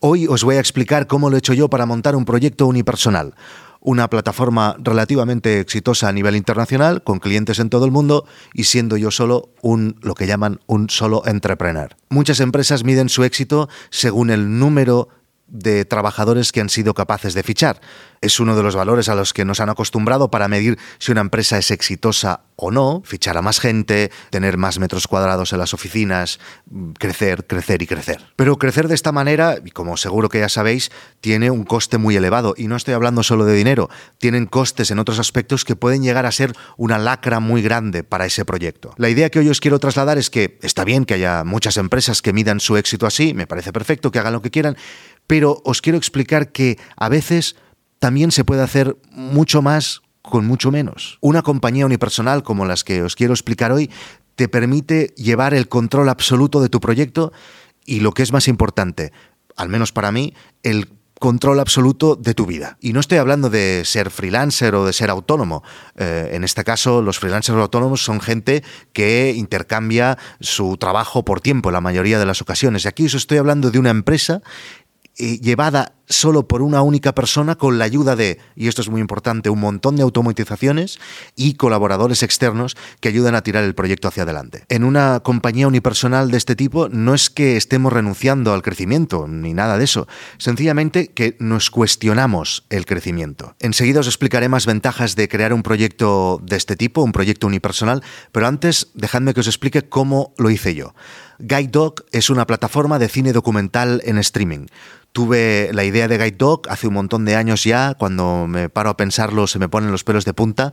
Hoy os voy a explicar cómo lo he hecho yo para montar un proyecto unipersonal, una plataforma relativamente exitosa a nivel internacional, con clientes en todo el mundo y siendo yo solo un lo que llaman un solo entrepreneur. Muchas empresas miden su éxito según el número de trabajadores que han sido capaces de fichar. Es uno de los valores a los que nos han acostumbrado para medir si una empresa es exitosa o no, fichar a más gente, tener más metros cuadrados en las oficinas, crecer, crecer y crecer. Pero crecer de esta manera, y como seguro que ya sabéis, tiene un coste muy elevado. Y no estoy hablando solo de dinero, tienen costes en otros aspectos que pueden llegar a ser una lacra muy grande para ese proyecto. La idea que hoy os quiero trasladar es que está bien que haya muchas empresas que midan su éxito así, me parece perfecto que hagan lo que quieran, pero os quiero explicar que a veces también se puede hacer mucho más con mucho menos. Una compañía unipersonal como las que os quiero explicar hoy te permite llevar el control absoluto de tu proyecto y lo que es más importante, al menos para mí, el control absoluto de tu vida. Y no estoy hablando de ser freelancer o de ser autónomo. Eh, en este caso, los freelancers autónomos son gente que intercambia su trabajo por tiempo en la mayoría de las ocasiones. Y aquí os estoy hablando de una empresa eh, llevada solo por una única persona con la ayuda de, y esto es muy importante, un montón de automatizaciones y colaboradores externos que ayudan a tirar el proyecto hacia adelante. En una compañía unipersonal de este tipo no es que estemos renunciando al crecimiento, ni nada de eso, sencillamente que nos cuestionamos el crecimiento. Enseguida os explicaré más ventajas de crear un proyecto de este tipo, un proyecto unipersonal, pero antes dejadme que os explique cómo lo hice yo. Guide Dog es una plataforma de cine documental en streaming. Tuve la idea de Guide Dog hace un montón de años ya, cuando me paro a pensarlo se me ponen los pelos de punta,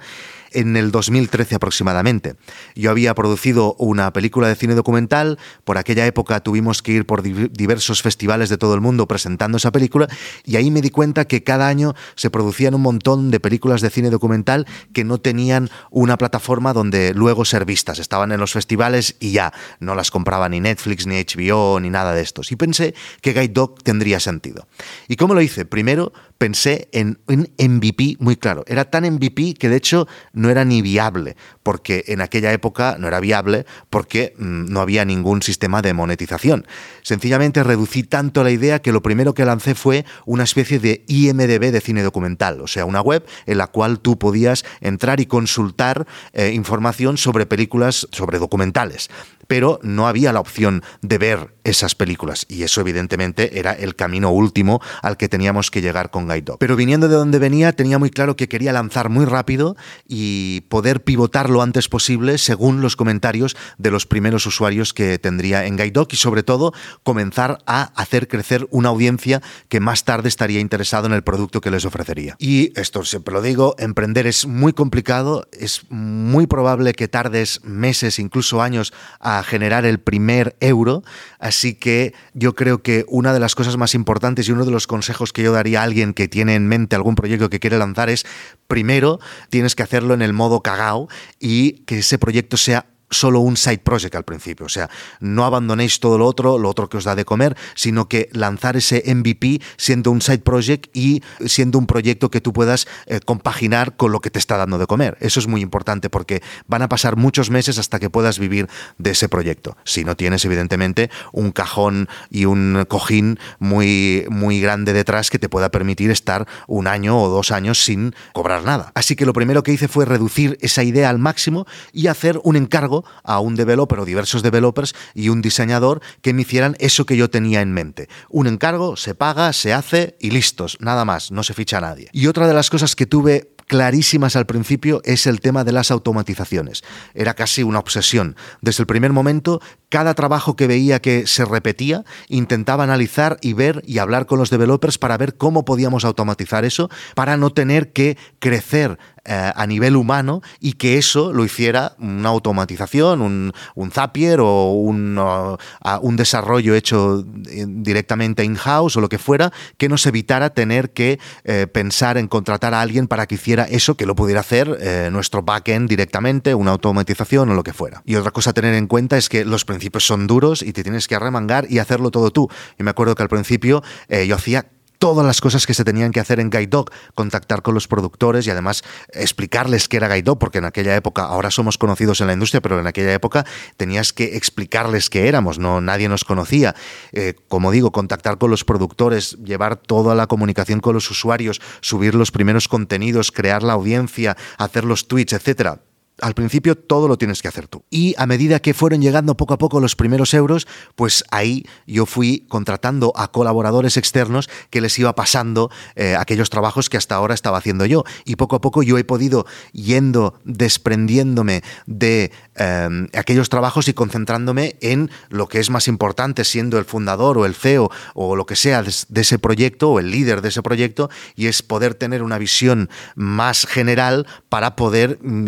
en el 2013 aproximadamente. Yo había producido una película de cine documental, por aquella época tuvimos que ir por diversos festivales de todo el mundo presentando esa película y ahí me di cuenta que cada año se producían un montón de películas de cine documental que no tenían una plataforma donde luego ser vistas, estaban en los festivales y ya, no las compraba ni Netflix, ni HBO, ni nada de estos. Y pensé que Guide Dog tendría sentido. ¿Y cómo lo hice? Primero pensé en un MVP muy claro. Era tan MVP que de hecho no era ni viable, porque en aquella época no era viable porque mm, no había ningún sistema de monetización. Sencillamente reducí tanto la idea que lo primero que lancé fue una especie de IMDB de cine documental, o sea, una web en la cual tú podías entrar y consultar eh, información sobre películas, sobre documentales pero no había la opción de ver esas películas y eso evidentemente era el camino último al que teníamos que llegar con Guide Dog. Pero viniendo de donde venía tenía muy claro que quería lanzar muy rápido y poder pivotar lo antes posible según los comentarios de los primeros usuarios que tendría en Guide Dog y sobre todo comenzar a hacer crecer una audiencia que más tarde estaría interesado en el producto que les ofrecería. Y esto siempre lo digo, emprender es muy complicado, es muy probable que tardes meses, incluso años a generar el primer euro. Así que yo creo que una de las cosas más importantes y uno de los consejos que yo daría a alguien que tiene en mente algún proyecto que quiere lanzar es, primero, tienes que hacerlo en el modo cagao y que ese proyecto sea solo un side project al principio. O sea, no abandonéis todo lo otro, lo otro que os da de comer, sino que lanzar ese MVP siendo un side project y siendo un proyecto que tú puedas eh, compaginar con lo que te está dando de comer. Eso es muy importante porque van a pasar muchos meses hasta que puedas vivir de ese proyecto. Si no tienes, evidentemente, un cajón y un cojín muy, muy grande detrás que te pueda permitir estar un año o dos años sin cobrar nada. Así que lo primero que hice fue reducir esa idea al máximo y hacer un encargo a un developer o diversos developers y un diseñador que me hicieran eso que yo tenía en mente. Un encargo, se paga, se hace y listos, nada más, no se ficha a nadie. Y otra de las cosas que tuve clarísimas al principio es el tema de las automatizaciones. Era casi una obsesión. Desde el primer momento, cada trabajo que veía que se repetía, intentaba analizar y ver y hablar con los developers para ver cómo podíamos automatizar eso, para no tener que crecer eh, a nivel humano y que eso lo hiciera una automatización, un, Zapier o un, un desarrollo hecho eh, directamente in-house o lo que fuera, que nos evitara tener que eh, pensar en contratar a alguien para que hiciera eso, que lo pudiera hacer nuestro backend directamente, una automatización o lo que fuera. Y otra cosa a tener en cuenta es que los principios son duros y te tienes que arremangar y hacerlo todo tú. Y me acuerdo que al principio yo hacía todas las cosas que se tenían que hacer en Guide Dog, contactar con los productores y además explicarles qué era Guide Dog, porque en aquella época, ahora somos conocidos en la industria, pero en aquella época tenías que explicarles qué éramos, no nadie nos conocía. Eh, como digo, contactar con los productores, llevar toda la comunicación con los usuarios, subir los primeros contenidos, crear la audiencia, hacer los tweets, etcétera al principio todo lo tienes que hacer tú. Y a medida que fueron llegando poco a poco los primeros euros, pues ahí yo fui contratando a colaboradores externos que les iba pasando eh, aquellos trabajos que hasta ahora estaba haciendo yo. Y poco a poco yo he podido yendo desprendiéndome de eh, aquellos trabajos y concentrándome en lo que es más importante, siendo el fundador o el CEO o lo que sea de ese proyecto o el líder de ese proyecto, y es poder tener una visión más general para poder mm,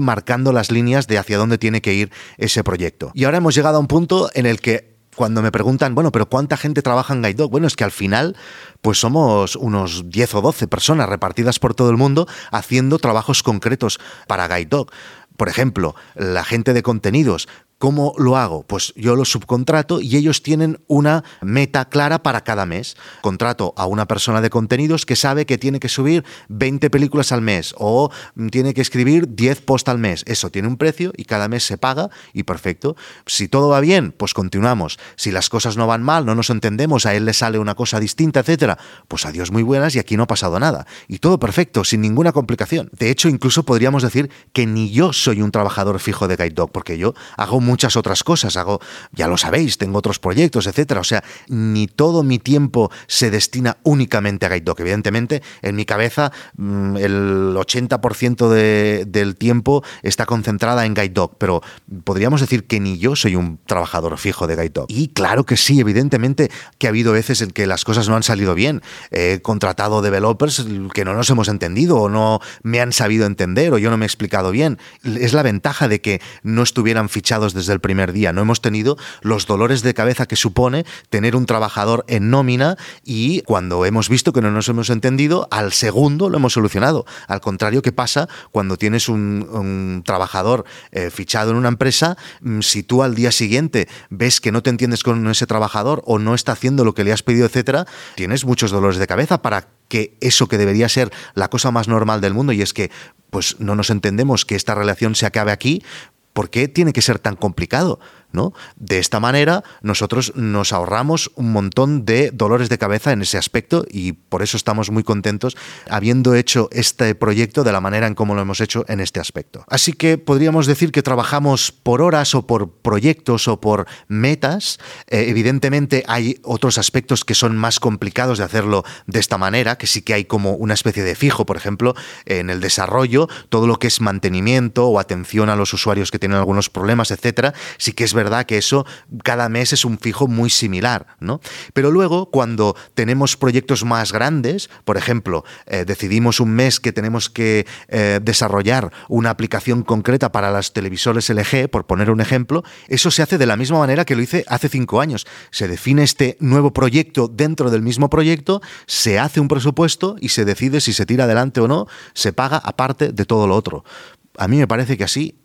marcando las líneas de hacia dónde tiene que ir ese proyecto. Y ahora hemos llegado a un punto en el que cuando me preguntan, bueno, pero ¿cuánta gente trabaja en Guide Dog? Bueno, es que al final, pues somos unos 10 o 12 personas repartidas por todo el mundo haciendo trabajos concretos para Guide Dog. Por ejemplo, la gente de contenidos ¿Cómo lo hago? Pues yo lo subcontrato y ellos tienen una meta clara para cada mes. Contrato a una persona de contenidos que sabe que tiene que subir 20 películas al mes o tiene que escribir 10 posts al mes. Eso tiene un precio y cada mes se paga y perfecto. Si todo va bien, pues continuamos. Si las cosas no van mal, no nos entendemos, a él le sale una cosa distinta, etcétera, pues adiós muy buenas y aquí no ha pasado nada. Y todo perfecto, sin ninguna complicación. De hecho, incluso podríamos decir que ni yo soy un trabajador fijo de Guide Dog porque yo hago muchas otras cosas, hago, ya lo sabéis, tengo otros proyectos, etcétera. O sea, ni todo mi tiempo se destina únicamente a Guide Evidentemente, en mi cabeza mm, el 80% de, del tiempo está concentrada en Guide pero podríamos decir que ni yo soy un trabajador fijo de Guide Y claro que sí, evidentemente que ha habido veces en que las cosas no han salido bien. He contratado developers que no nos hemos entendido o no me han sabido entender o yo no me he explicado bien. Es la ventaja de que no estuvieran fichados desde el primer día. No hemos tenido los dolores de cabeza que supone tener un trabajador en nómina y cuando hemos visto que no nos hemos entendido, al segundo lo hemos solucionado. Al contrario que pasa cuando tienes un, trabajador eh, fichado en una empresa, mm, si tú al día siguiente ves que no te entiendes con ese trabajador o no está haciendo lo que le has pedido, etcétera, tienes muchos dolores de cabeza para que eso que debería ser la cosa más normal del mundo y es que pues no nos entendemos que esta relación se acabe aquí, ¿por qué tiene que ser tan complicado? De esta manera, nosotros nos ahorramos un montón de dolores de cabeza en ese aspecto y por eso estamos muy contentos habiendo hecho este proyecto de la manera en cómo lo hemos hecho en este aspecto. Así que podríamos decir que trabajamos por horas o por proyectos o por metas. Eh, evidentemente hay otros aspectos que son más complicados de hacerlo de esta manera, que sí que hay como una especie de fijo, por ejemplo, en el desarrollo, todo lo que es mantenimiento o atención a los usuarios que tienen algunos problemas, etcétera, sí que es verdad que eso cada mes es un fijo muy similar, ¿no? Pero luego, cuando tenemos proyectos más grandes, por ejemplo, eh, decidimos un mes que tenemos que eh, desarrollar una aplicación concreta para las televisores LG, por poner un ejemplo, eso se hace de la misma manera que lo hice hace cinco años. Se define este nuevo proyecto dentro del mismo proyecto, se hace un presupuesto y se decide si se tira adelante o no, se paga aparte de todo lo otro. A mí me parece que así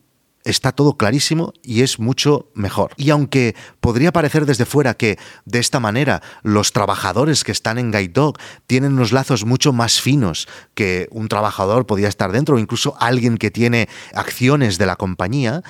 está todo clarísimo y es mucho mejor. Y aunque podría parecer desde fuera que de esta manera los trabajadores que están en Guide Dog tienen unos lazos mucho más finos que un trabajador podía estar dentro o incluso alguien que tiene acciones de la compañía,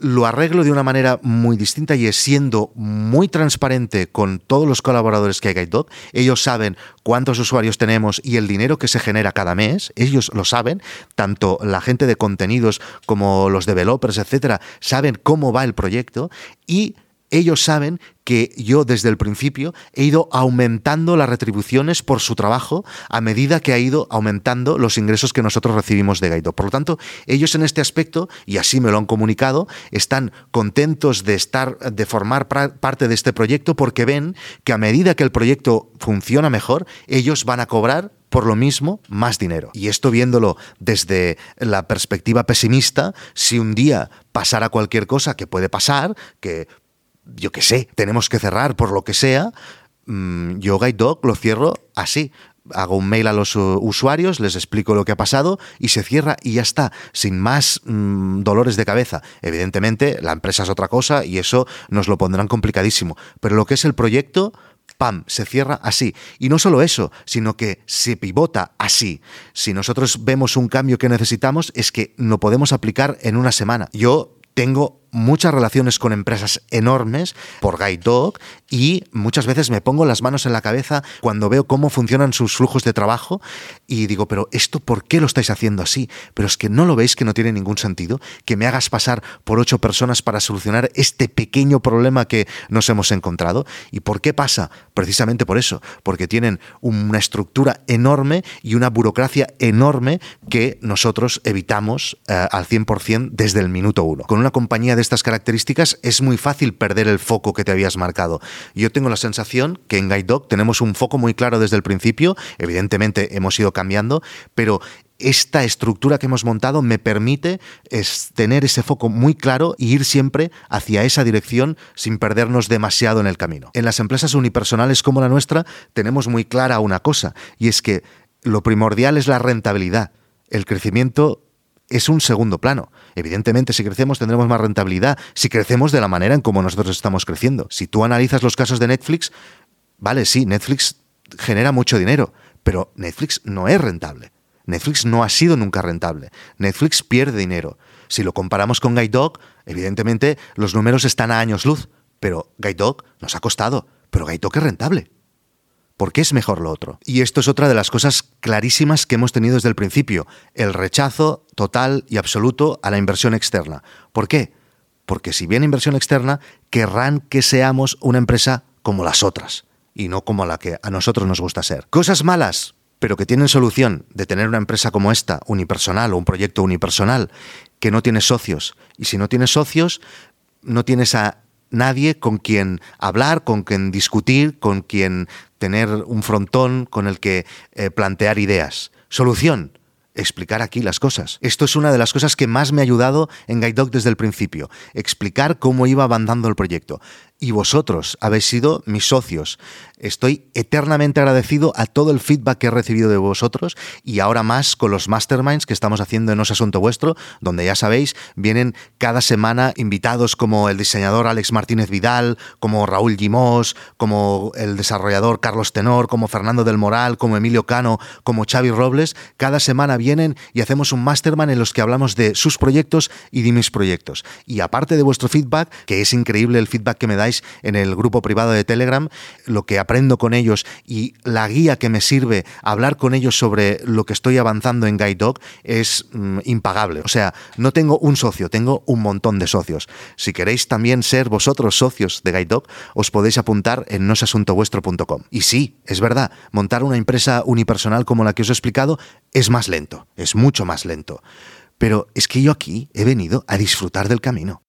lo arreglo de una manera muy distinta y es siendo muy transparente con todos los colaboradores que hay GuideDog. Ellos saben cuántos usuarios tenemos y el dinero que se genera cada mes. Ellos lo saben. Tanto la gente de contenidos como los developers, etcétera, saben cómo va el proyecto y ellos saben que yo desde el principio he ido aumentando las retribuciones por su trabajo a medida que ha ido aumentando los ingresos que nosotros recibimos de Gaido. Por lo tanto, ellos en este aspecto, y así me lo han comunicado, están contentos de estar, de formar parte de este proyecto porque ven que a medida que el proyecto funciona mejor, ellos van a cobrar por lo mismo más dinero. Y esto viéndolo desde la perspectiva pesimista, si un día pasara cualquier cosa que puede pasar, que yo qué sé, tenemos que cerrar por lo que sea, mm, yo Guide Dog lo cierro así. Hago un mail a los uh, usuarios, les explico lo que ha pasado y se cierra y ya está, sin más mm, dolores de cabeza. Evidentemente, la empresa es otra cosa y eso nos lo pondrán complicadísimo. Pero lo que es el proyecto, ¡pam!, se cierra así. Y no solo eso, sino que se pivota así. Si nosotros vemos un cambio que necesitamos, es que lo podemos aplicar en una semana. Yo tengo muchas relaciones con empresas enormes por Guide Dog y muchas veces me pongo las manos en la cabeza cuando veo cómo funcionan sus flujos de trabajo y digo, pero esto por qué lo estáis haciendo así? Pero es que no lo veis que no tiene ningún sentido, que me hagas pasar por ocho personas para solucionar este pequeño problema que nos hemos encontrado. ¿Y por qué pasa? Precisamente por eso, porque tienen una estructura enorme y una burocracia enorme que nosotros evitamos eh, al 100% desde el minuto uno. Con una compañía de estas características es muy fácil perder el foco que te habías marcado. Yo tengo la sensación que en Guide Dog tenemos un foco muy claro desde el principio, evidentemente hemos ido cambiando, pero esta estructura que hemos montado me permite tener ese foco muy claro y ir siempre hacia esa dirección sin perdernos demasiado en el camino. En las empresas unipersonales como la nuestra tenemos muy clara una cosa, y es que lo primordial es la rentabilidad. El crecimiento es un segundo plano. Evidentemente, si crecemos tendremos más rentabilidad, si crecemos de la manera en como nosotros estamos creciendo. Si tú analizas los casos de Netflix, vale, sí, Netflix genera mucho dinero, pero Netflix no es rentable. Netflix no ha sido nunca rentable. Netflix pierde dinero. Si lo comparamos con Guide Dog, evidentemente los números están a años luz, pero Guide Dog nos ha costado, pero Guide Dog es rentable. ¿Por qué es mejor lo otro? Y esto es otra de las cosas clarísimas que hemos tenido desde el principio, el rechazo total y absoluto a la inversión externa. ¿Por qué? Porque si viene inversión externa, querrán que seamos una empresa como las otras y no como la que a nosotros nos gusta ser. Cosas malas, pero que tienen solución de tener una empresa como esta, unipersonal o un proyecto unipersonal, que no tiene socios. Y si no tienes socios, no tienes a nadie con quien hablar, con quien discutir, con quien tener un frontón con el que eh, plantear ideas. Solución, explicar aquí las cosas. Esto es una de las cosas que más me ha ayudado en Guide Dog desde el principio, explicar cómo iba avanzando el proyecto y vosotros habéis sido mis socios. Estoy eternamente agradecido a todo el feedback que he recibido de vosotros y ahora más con los masterminds que estamos haciendo en No es Asunto Vuestro, donde ya sabéis, vienen cada semana invitados como el diseñador Alex Martínez Vidal, como Raúl Gimós, como el desarrollador Carlos Tenor, como Fernando del Moral, como Emilio Cano, como Xavi Robles. Cada semana vienen y hacemos un mastermind en los que hablamos de sus proyectos y de mis proyectos. Y aparte de vuestro feedback, que es increíble el feedback que me dais, en el grupo privado de Telegram, lo que aprendo con ellos y la guía que me sirve hablar con ellos sobre lo que estoy avanzando en Guide Dog es mm, impagable. O sea, no tengo un socio, tengo un montón de socios. Si queréis también ser vosotros socios de Guide Dog, os podéis apuntar en nosasuntovuestro.com. Y sí, es verdad, montar una empresa unipersonal como la que os he explicado es más lento, es mucho más lento. Pero es que yo aquí he venido a disfrutar del camino.